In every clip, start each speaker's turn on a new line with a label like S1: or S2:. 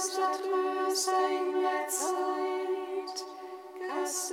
S1: Höchster Tröster in der Zeit, Gast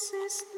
S2: Sieht, es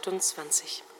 S2: 28.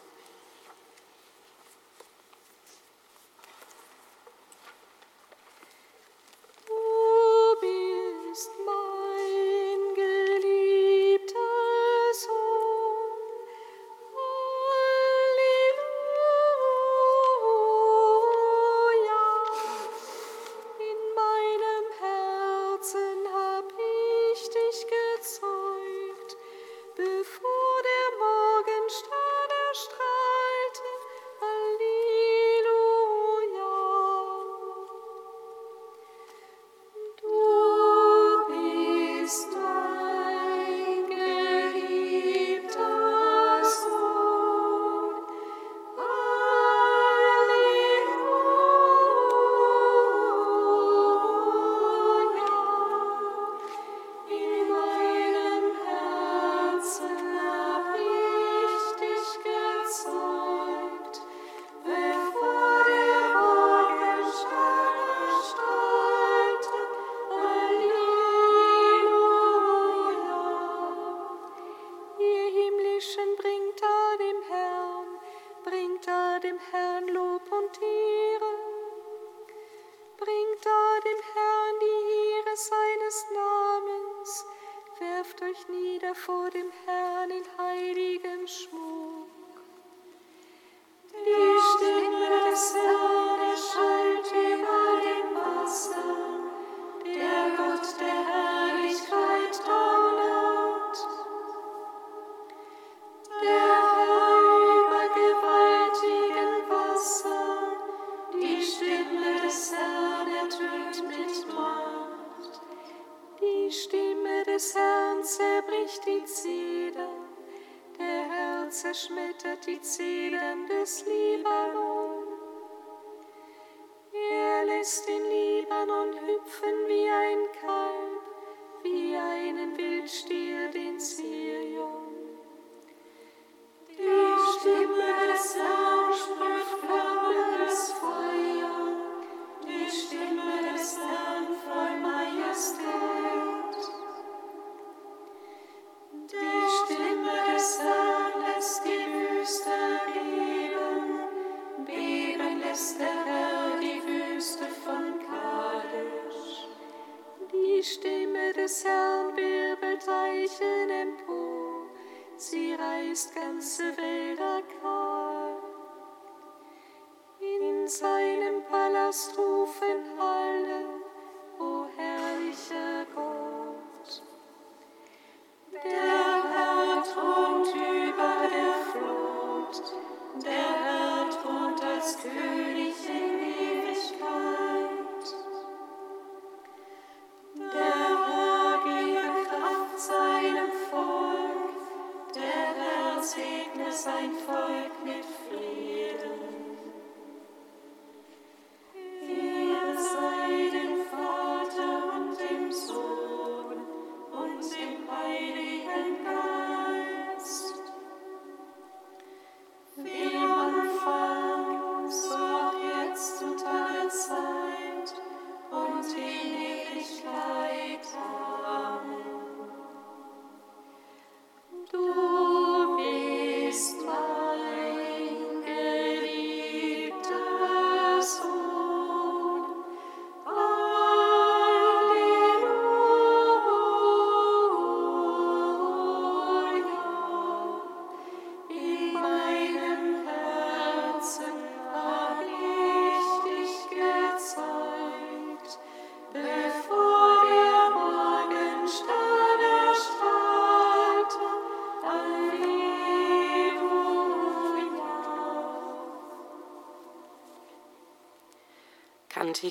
S2: erst rufen heil.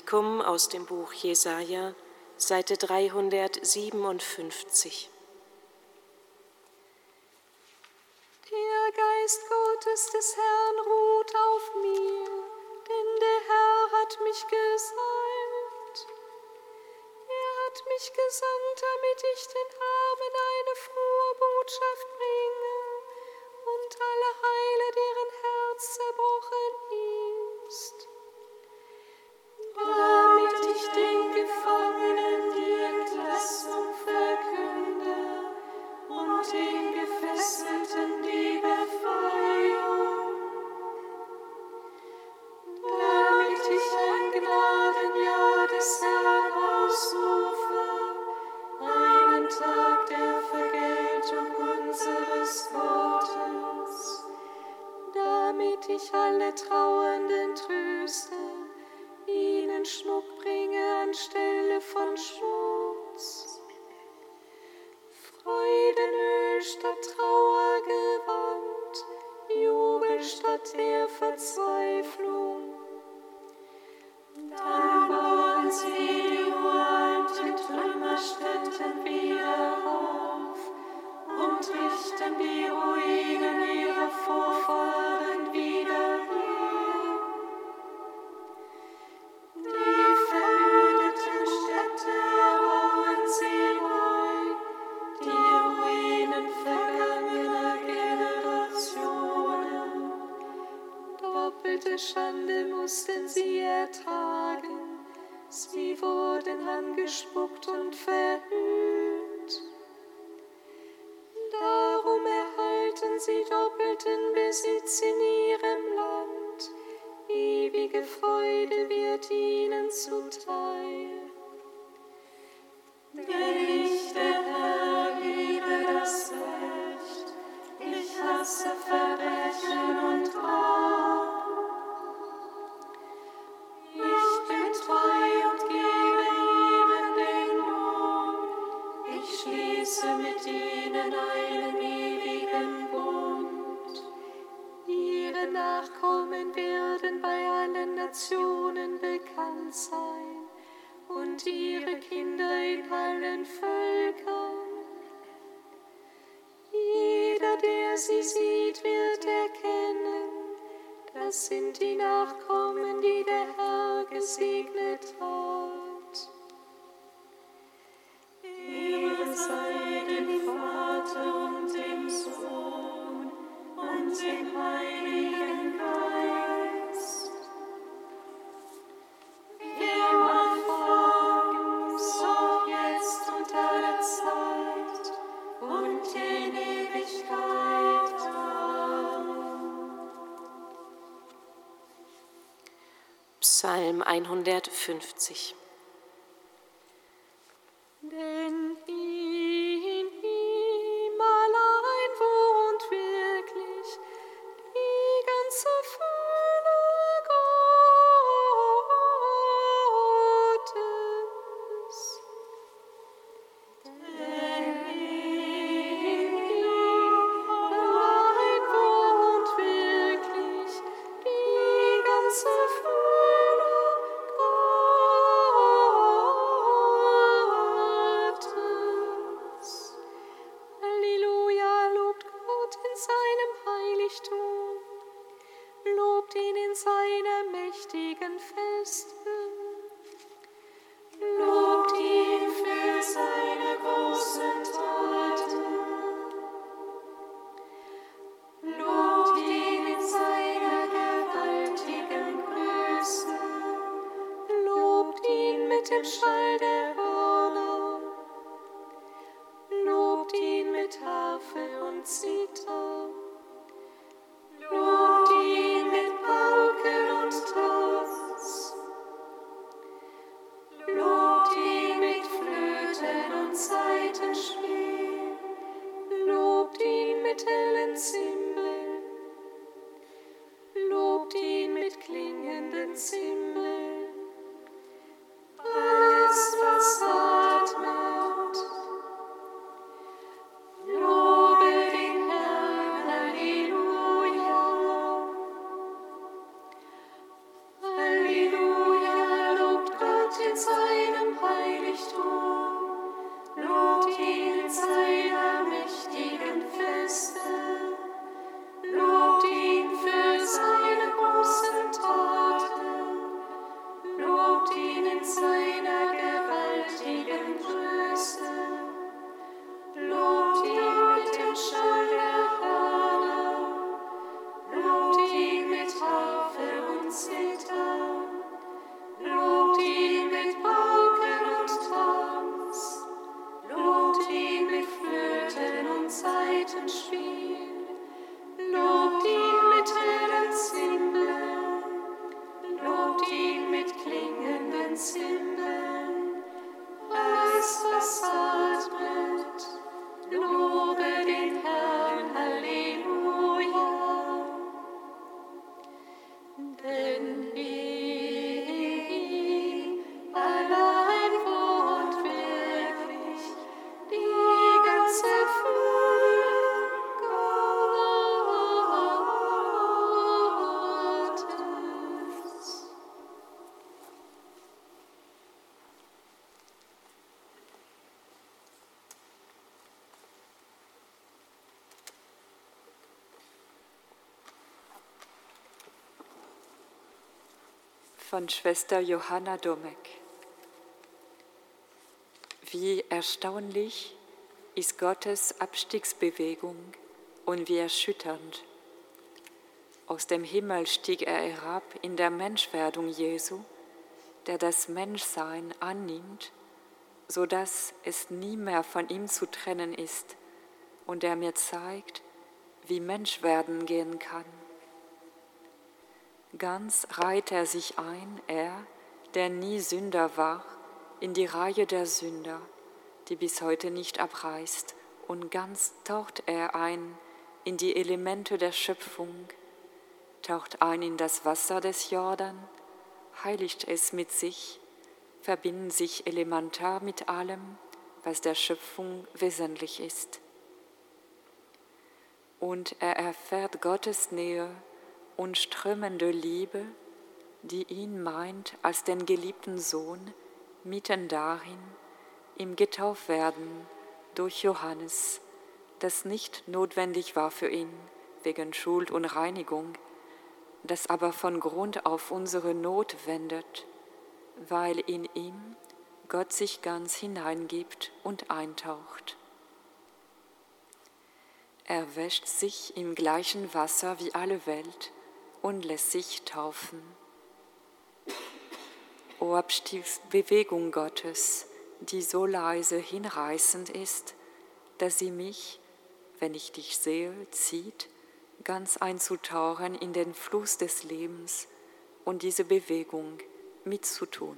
S3: Kantikum aus dem Buch Jesaja, Seite 357.
S2: ich alle Trauernden tröste, ihnen Schmuck bringe anstelle von Schmuck. 150.
S4: von Schwester Johanna Domek. Wie erstaunlich ist Gottes Abstiegsbewegung und wie erschütternd. Aus dem Himmel stieg er herab in der Menschwerdung Jesu, der das Menschsein annimmt, sodass es nie mehr von ihm zu trennen ist und der mir zeigt, wie Menschwerden gehen kann. Ganz reiht er sich ein, er, der nie Sünder war, in die Reihe der Sünder, die bis heute nicht abreißt, und ganz taucht er ein in die Elemente der Schöpfung, taucht ein in das Wasser des Jordan, heiligt es mit sich, verbinden sich elementar mit allem, was der Schöpfung wesentlich ist. Und er erfährt Gottes Nähe
S2: und strömende Liebe, die ihn meint als den geliebten Sohn, mitten darin, im Getaufwerden durch Johannes, das nicht notwendig war für ihn wegen Schuld und Reinigung, das aber von Grund auf unsere Not wendet, weil in ihm Gott sich ganz hineingibt und eintaucht. Er wäscht sich im gleichen Wasser wie alle Welt und lässt sich taufen. O Abstiegsbewegung Gottes, die so leise hinreißend ist, dass sie mich, wenn ich dich sehe, zieht, ganz einzutauchen in den Fluss des Lebens und diese Bewegung mitzutun.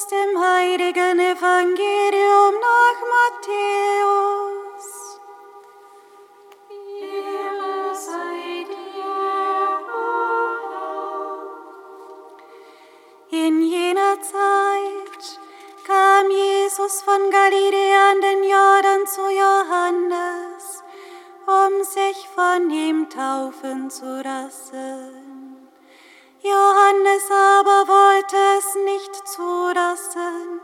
S5: Aus dem heiligen Evangelium nach Matthäus.
S2: Ehre sei dir,
S5: In jener Zeit kam Jesus von Galiläa an den Jordan zu Johannes, um sich von ihm taufen zu lassen. Johannes aber wollte es nicht zulassen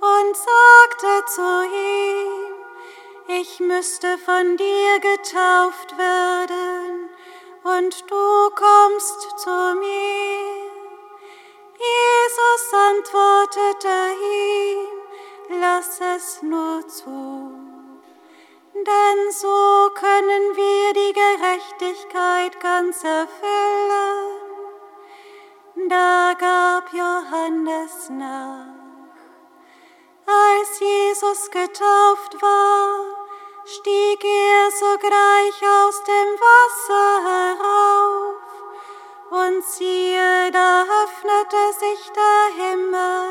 S5: und sagte zu ihm, ich müsste von dir getauft werden und du kommst zu mir. Jesus antwortete ihm, lass es nur zu, denn so können wir die Gerechtigkeit ganz erfüllen. Da gab Johannes nach. Als Jesus getauft war, stieg er sogleich aus dem Wasser herauf, und siehe, da öffnete sich der Himmel,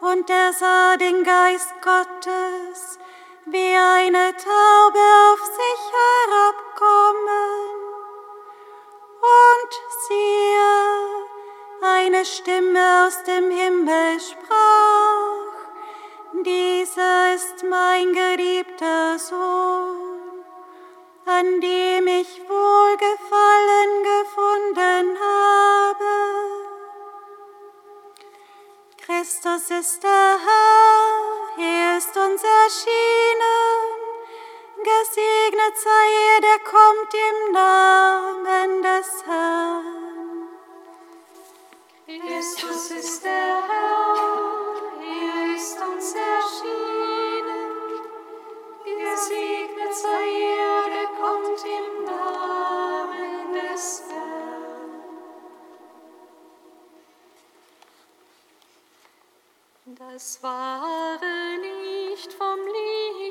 S5: und er sah den Geist Gottes wie eine Taube auf sich herabkommen. Und siehe, eine Stimme aus dem Himmel sprach, dieser ist mein geliebter Sohn, an dem ich Wohlgefallen gefunden habe. Christus ist der Herr, er ist uns erschienen, gesegnet sei er, der kommt im Namen des Herrn.
S2: Christus ist der Herr, er ist uns erschienen. Gesegnet sei er, der kommt im Namen des Herrn. Das wahre Licht vom Licht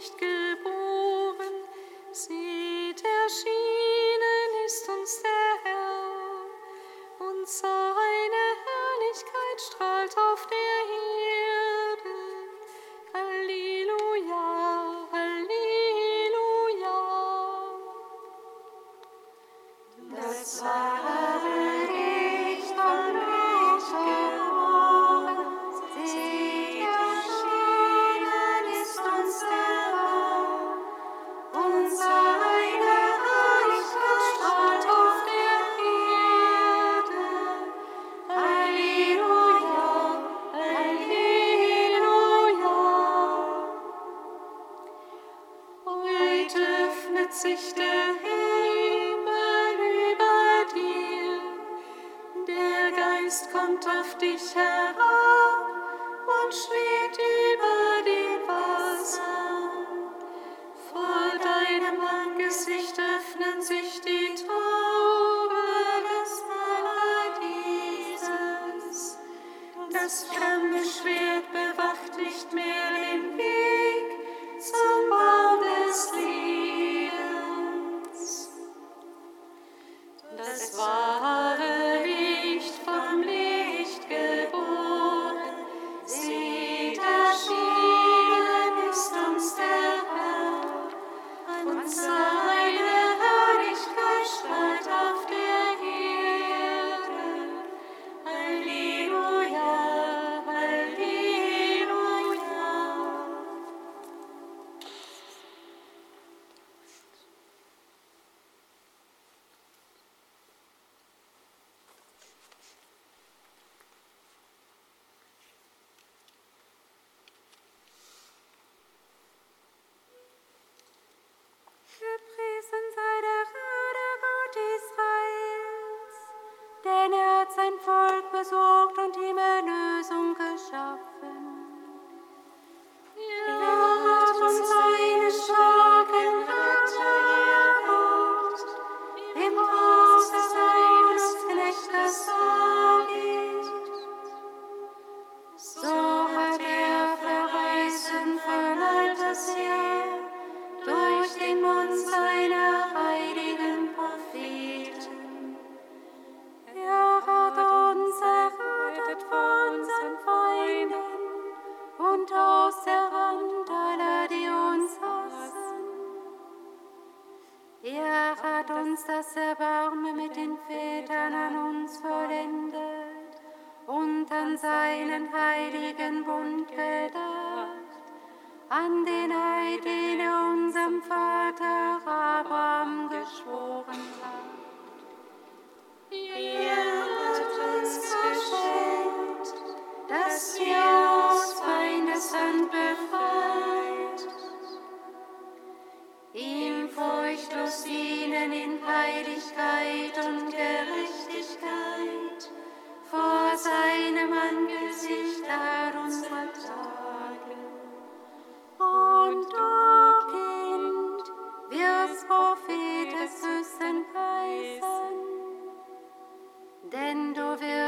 S5: denn
S2: du wirst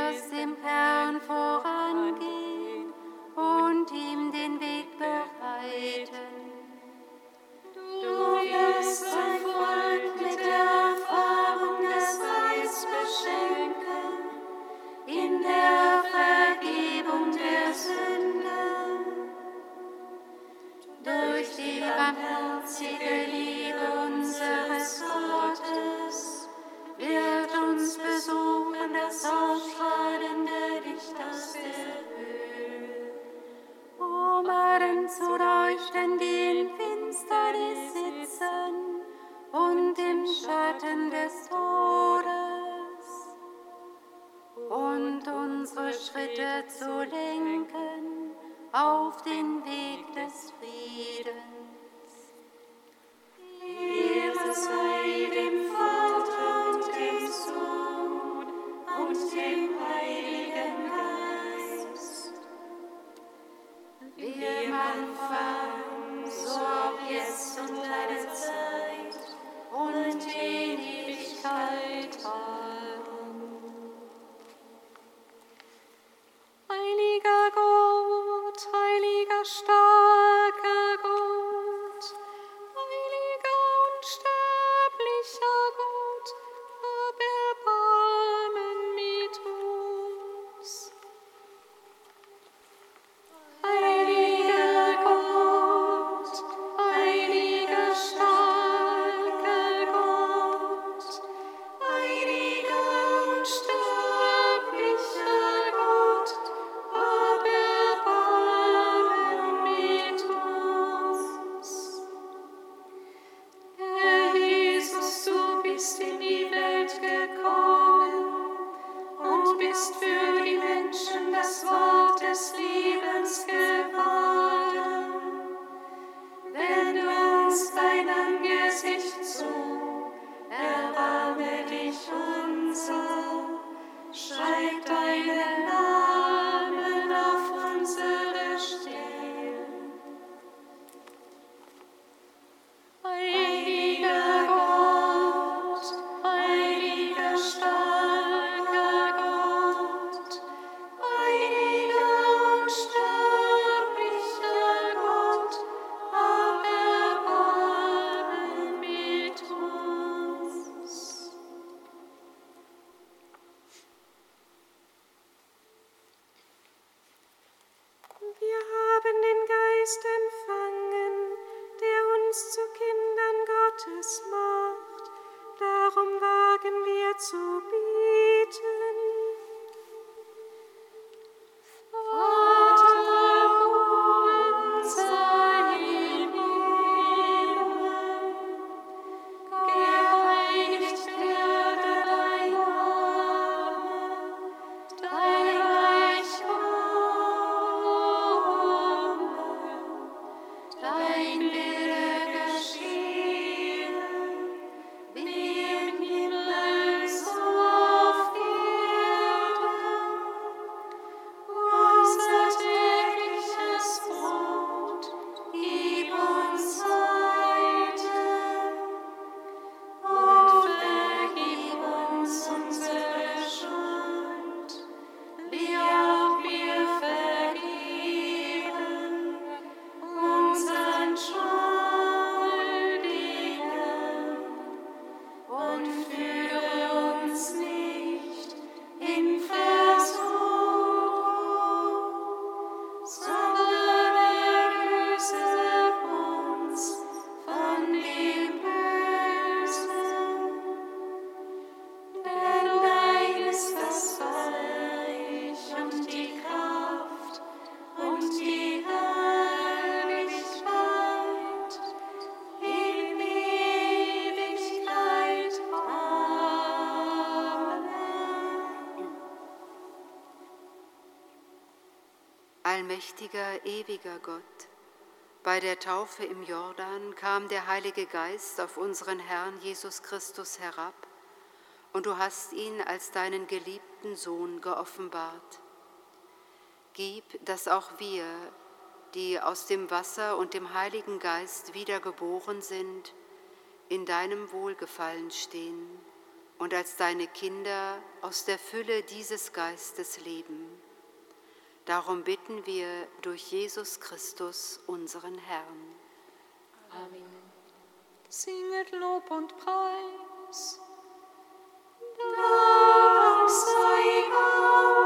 S6: Allmächtiger, ewiger Gott, bei der Taufe im Jordan kam der Heilige Geist auf unseren Herrn Jesus Christus herab, und du hast ihn als deinen geliebten Sohn geoffenbart. Gib, dass auch wir, die aus dem Wasser und dem Heiligen Geist wiedergeboren sind, in deinem Wohlgefallen stehen und als deine Kinder aus der Fülle dieses Geistes leben. Darum bitten wir durch Jesus Christus, unseren Herrn.
S2: Amen. Singet Lob und Preis.
S5: Dank sei Gott.